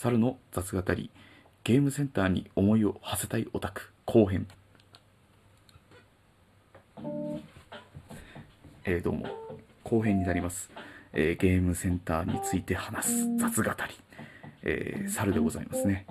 猿の雑語りゲームセンターに思いを馳せたいオタク後編。えー、どうも。後編になります、えーゲームセンターについて話す雑語り、えー猿でございますね。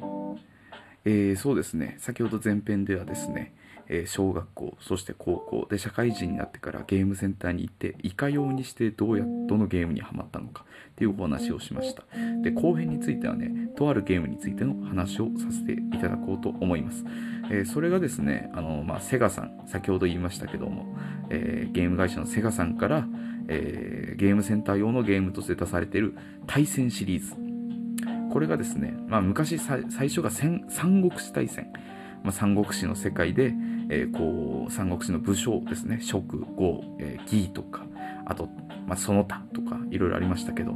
えーそうですね。先ほど前編ではですね、えー小学校そして高校で社会人になってからゲームセンターに行っていかようにしてどうやどのゲームにはまったのかっていうお話をしました。で後編についてはねとあるゲームについての話をさせていただこうと思います、えーそれがですねあの、まあ、セガさん先ほど言いましたけども、えゲーム会社のセガさんから、えゲームセンター用のゲームとして出されている対戦シリーズこれがですね、まあ、昔最初が三国志大戦、まあ、三国志の世界で、えーこう三国志の武将ですね蜀呉、えー義とかあと、まあ、その他とかいろいろありましたけど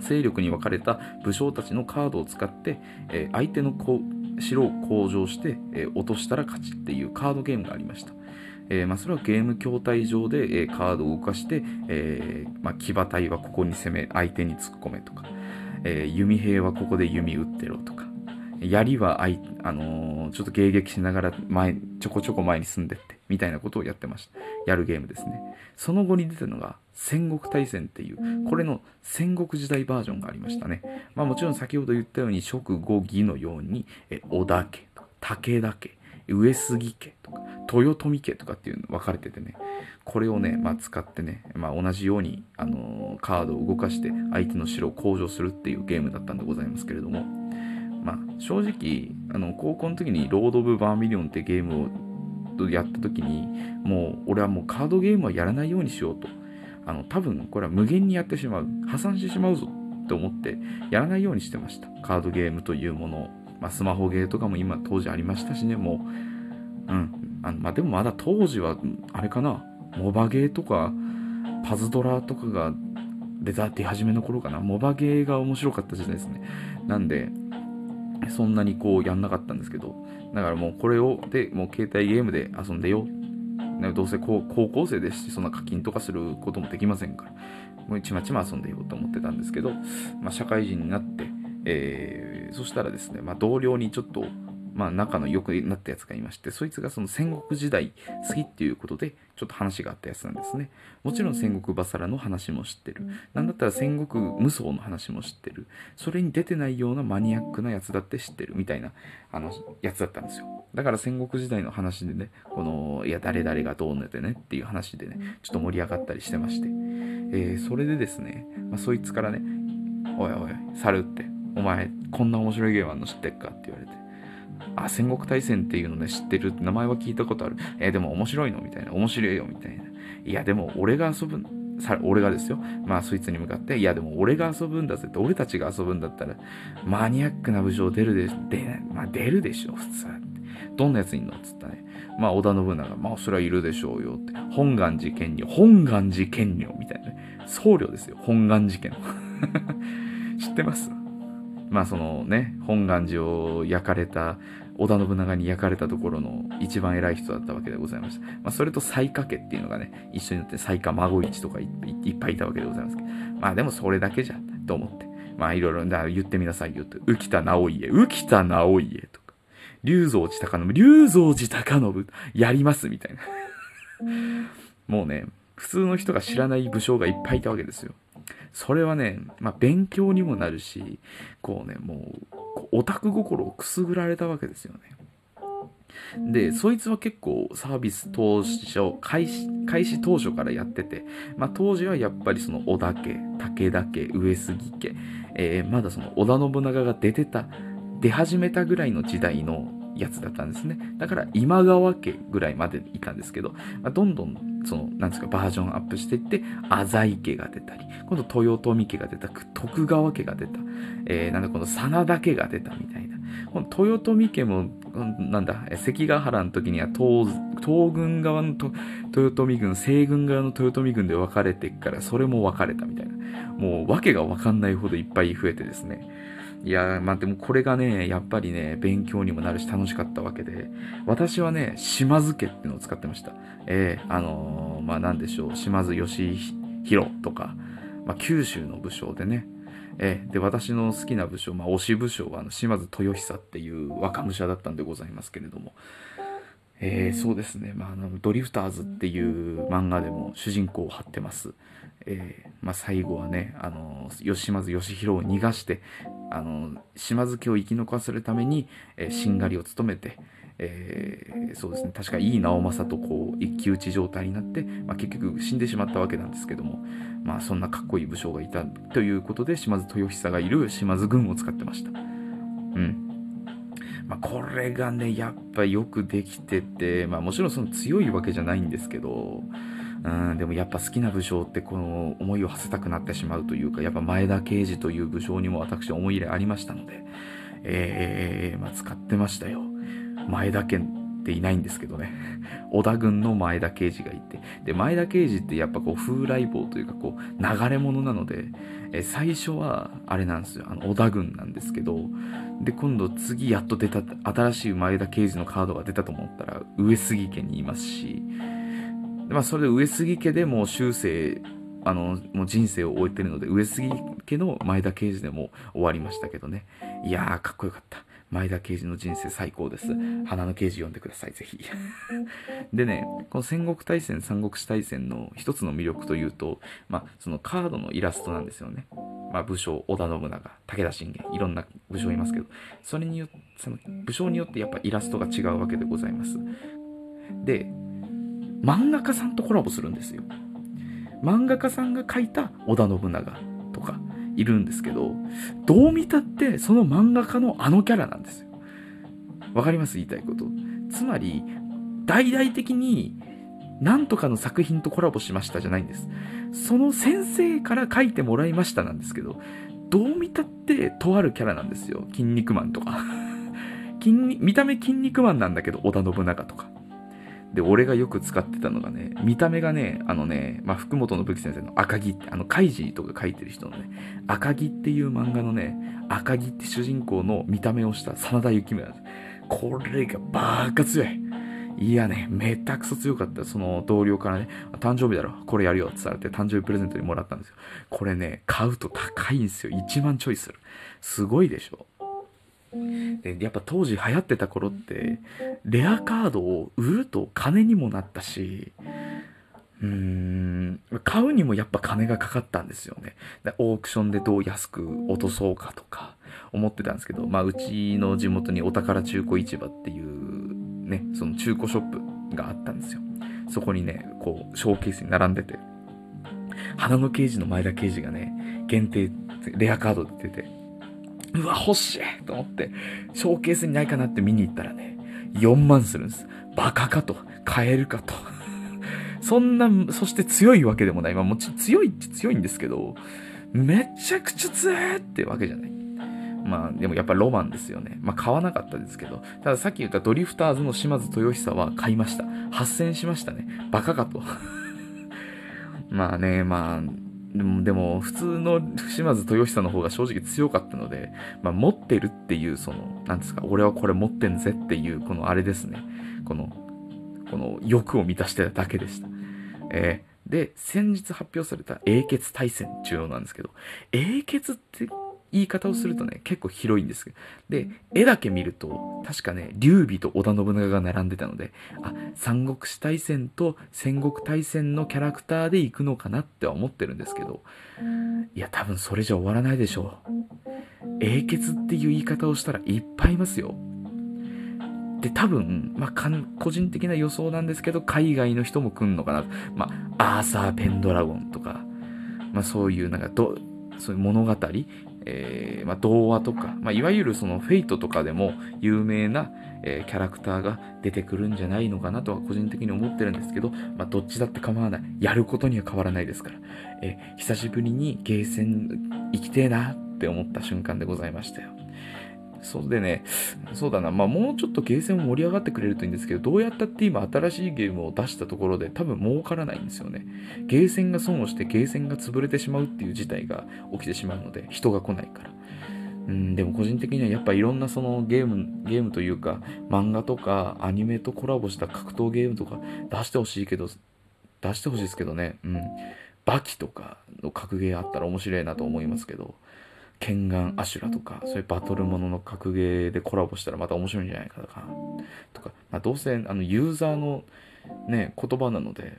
勢力に分かれた武将たちのカードを使って、えー相手の城を向上して、えー落としたら勝ちっていうカードゲームがありました。えーまあ、それはゲーム筐体上で、えーカードを動かして、えーまあ、騎馬隊はここに攻め相手に突っ込めとか、えー弓兵はここで弓打ってろとか。槍はあい、あのーちょっと迎撃しながら前ちょこちょこ前に進んでってみたいなことをやってました。やるゲームですね。その後に出たのが戦国大戦っていうこれの戦国時代バージョンがありましたね。まあもちろん先ほど言ったように蜀呉魏のようにえ織田家とか武田家上杉家とか豊臣家とかっていうの分かれててね。これをね、まあ、使ってね、まあ、同じように、あのーカードを動かして相手の城を攻城するっていうゲームだったんでございますけれども、まあ、正直あの高校の時に「ロード・オブ・バーミリオン」ってゲームをやった時にもう俺はもうカードゲームはやらないようにしようと。あの多分これは無限にやってしまう破産してしまうぞって思ってやらないようにしてました。カードゲームというものを、まあ、スマホゲーとかも今当時ありましたしねもう。うん。あのまあでもまだ当時はあれかなモバゲーとかパズドラとかが出た出始めの頃かな。モバゲーが面白かった時代ですね。なんでそんなにこうやんなかったんですけどだからもうこれをでもう携帯ゲームで遊んでよ。どうせこう高校生ですしそんな課金とかすることもできませんからもうちまちま遊んでようと思ってたんですけど、まあ、社会人になって、えーそしたらですね、まあ、同僚にちょっと、まあ、仲の良くなったやつがいましてそいつがその戦国時代好きっていうことでちょっと話があったやつなんですね。もちろん戦国バサラの話も知ってる。なんだったら戦国無双の話も知ってる。それに出てないようなマニアックなやつだって知ってるみたいなあのやつだったんですよ。だから戦国時代の話でねこのいや誰々がどう寝てねっていう話でねちょっと盛り上がったりしてまして、えーそれでですね、まあ、そいつからね「おいおい猿ってお前こんな面白いゲームあんの知ってっか?」って言われてあ、戦国大戦っていうのね、知ってる？名前は聞いたことある。えーでも面白いの？みたいな。面白いよみたいな。いや、でも俺が遊ぶ、さ俺がですよ。まあ、そいつに向かって、いや、でも俺が遊ぶんだぜって、俺たちが遊ぶんだったら、マニアックな武将出るでしょ。で、まあ、出るでしょ、普通。どんなやついんの？っつったね。まあ、織田信長、まあ、それはいるでしょうよって。本願寺剣女、本願寺剣女みたいなね。僧侶ですよ、本願寺剣。知ってます？まあそのね本願寺を焼かれた織田信長に焼かれたところの一番偉い人だったわけでございました、まあ、それと西家家っていうのがね一緒になって西家孫一とかいっぱいいたわけでございますけど。まあでもそれだけじゃと思って。まあいろいろ言ってみなさいよって浮田直家浮田直家とか。龍造寺高信龍造寺高信やりますみたいな。もうね普通の人が知らない武将がいっぱいいたわけですよそれはね、まあ、勉強にもなるし、こうね、もう、オタク心をくすぐられたわけですよね。で、そいつは結構サービス当初、開始、開始当初からやってて、まあ当時はやっぱりその織田家、武田家、上杉家、えーまだその織田信長が出てた、出始めたぐらいの時代のやつだったんですね。だから今川家ぐらいまでいたんですけど、まあ、どんどんその、なんですか、バージョンアップしていって、浅井家が出たり、今度豊臣家が出た、徳川家が出た、えー、なんだこの真田家が出たみたいな。この豊臣家も、なんだ、関ヶ原の時には東、東軍側のと豊臣軍、西軍側の豊臣軍で分かれてっから、それも分かれたみたいな。もう、わけが分かんないほどいっぱい増えてですね。いやー、まあでもこれがね、やっぱりね、勉強にもなるし楽しかったわけで、私はね、島津家っていうのを使ってました。えー、あのーまあなんでしょう、島津義弘とか、まあ九州の武将でね、えー、で私の好きな武将、まあ、推し武将はあの島津豊久っていう若武者だったんでございますけれども、えー、そうですね、まあ、あのドリフターズっていう漫画でも主人公を張ってます。えー、まあ、最後はね、あの島津義弘を逃がして、あの島津家を生き残らせるために、えー、しんがりを務めて、えー、そうですね、確かいい直政とこう一騎打ち状態になって、まあ、結局死んでしまったわけなんですけども、まあ、そんなかっこいい武将がいたということで、島津豊久がいる島津軍を使ってました。うん。まあ、これがね、やっぱよくできてて、まあ、もちろんその強いわけじゃないんですけど、うん、でもやっぱ好きな武将ってこの思いを馳せたくなってしまうというか、やっぱ前田慶次という武将にも私思い入れありましたので、えー、まあ、使ってましたよ。前田家ていないんですけどね。織田軍の前田慶次がいて。で、前田慶次ってやっぱこう風来坊というかこう流れ者なので、え最初はあれなんですよ。あの織田軍なんですけど、で、今度次やっと出た、新しい前田慶次のカードが出たと思ったら、上杉家にいますし、まあそれで上杉家でも終生、あの、もう人生を終えてるので、上杉家の前田慶次でも終わりましたけどね。いやー、かっこよかった。前田慶次の人生最高です。花の刑事読んでください、ぜひ。でね、この戦国大戦、三国志大戦の一つの魅力というと、まあ、そのカードのイラストなんですよね。まあ、武将、織田信長、武田信玄、いろんな武将いますけど、それによって、その武将によってやっぱイラストが違うわけでございます。で、漫画家さんとコラボするんですよ。漫画家さんが描いた織田信長とかいるんですけど、どう見たってその漫画家のあのキャラなんですよ。わかります？言いたいこと。つまり、大々的に何とかの作品とコラボしましたじゃないんです。その先生から書いてもらいましたなんですけど、どう見たってとあるキャラなんですよ。筋肉マンとか。見た目筋肉マンなんだけど、織田信長とか。で、俺がよく使ってたのがね、見た目がね、あのね、まあ、福本信樹先生の赤木って、あの、カイジとか書いてる人のね、赤木っていう漫画のね、赤木って主人公の見た目をした真田幸村です。これがバーカ強い。いやね、めったくそ強かった。その同僚からね、誕生日だろ、これやるよって言われて、誕生日プレゼントにもらったんですよ。これね、買うと高いんですよ。1万ちょいする。すごいでしょ。でやっぱ当時流行ってた頃ってレアカードを売ると金にもなったしうーん。買うにもやっぱ金がかかったんですよね。でオークションでどう安く落とそうかとか思ってたんですけどまあうちの地元にお宝中古市場っていうねその中古ショップがあったんですよ。そこにねこうショーケースに並んでて花の刑事の前田刑事がね限定レアカードで出ててうわ、欲しいと思って、ショーケースにないかなって見に行ったらね、4万するんです。バカかと。買えるかと。そんな、そして強いわけでもない。まあもちろん強いって強いんですけど、めちゃくちゃ強いってわけじゃない。まあでもやっぱロマンですよね。まあ買わなかったですけど、たださっき言ったドリフターズの島津豊久は買いました。8000しましたね。バカかと。まあね、まあ、でも、でも普通の島津豊久の方が正直強かったので、まあ、持ってるっていう、その、なんですか、俺はこれ持ってんぜっていう、このあれですね。この、この欲を満たしてただけでした。えー、で、先日発表された英傑大戦中央なんですけど、英傑って言い方をするとね、結構広いんです。で、絵だけ見ると、確かね、劉備と織田信長が並んでたので、あ、三国志大戦と戦国大戦のキャラクターで行くのかなっては思ってるんですけど、いや、多分それじゃ終わらないでしょう。英傑っていう言い方をしたらいっぱいいますよ。で、多分、まあ、個人的な予想なんですけど、海外の人も来んのかな。まあ、アーサー・ペンドラゴンとか、まあ、そういうなんかど、そういう物語、えー、まあ、童話とか、まあ、いわゆるそのフェイトとかでも有名な、えー、キャラクターが出てくるんじゃないのかなとは個人的に思ってるんですけど、まあ、どっちだって構わない。やることには変わらないですから。えー、久しぶりにゲーセン行きてえなって思った瞬間でございましたよ。そうでね、そうだな、まあもうちょっとゲーセン盛り上がってくれるといいんですけど、どうやったって今新しいゲームを出したところで多分儲からないんですよね。ゲーセンが損をしてゲーセンが潰れてしまうっていう事態が起きてしまうので、人が来ないから。うん、でも個人的にはやっぱいろんなそのゲーム、ゲームというか、漫画とかアニメとコラボした格闘ゲームとか出してほしいけど、出してほしいですけどね、うん。バキとかの格ゲーあったら面白いなと思いますけど、ケンガンアシュラとか、そういうバトルものの格ゲーでコラボしたらまた面白いんじゃないかなとか、まあ、どうせあのユーザーのね、言葉なので、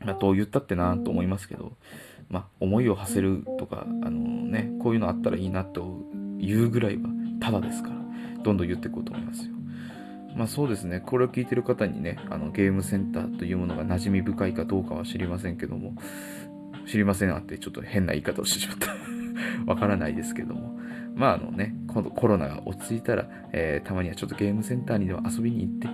まあ、どう言ったってなと思いますけど、まあ、思いを馳せるとか、あのね、こういうのあったらいいなと言うぐらいはただですから、どんどん言っていこうと思いますよ。まあそうですね、これを聞いてる方にね、あのゲームセンターというものが馴染み深いかどうかは知りませんけども、知りませんあってちょっと変な言い方をしてしまった。わからないですけども。まああのね、今度コロナが落ち着いたら、えー、たまにはちょっとゲームセンターにでも遊びに行って、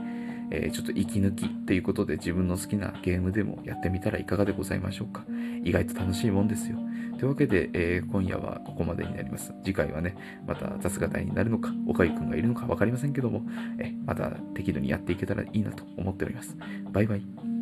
えー、ちょっと息抜きっていうことで自分の好きなゲームでもやってみたらいかがでございましょうか。意外と楽しいもんですよ。というわけで、えー、今夜はここまでになります。次回はね、また雑語りになるのか、岡井くんがいるのか分かりませんけども、えまた適度にやっていけたらいいなと思っております。バイバイ。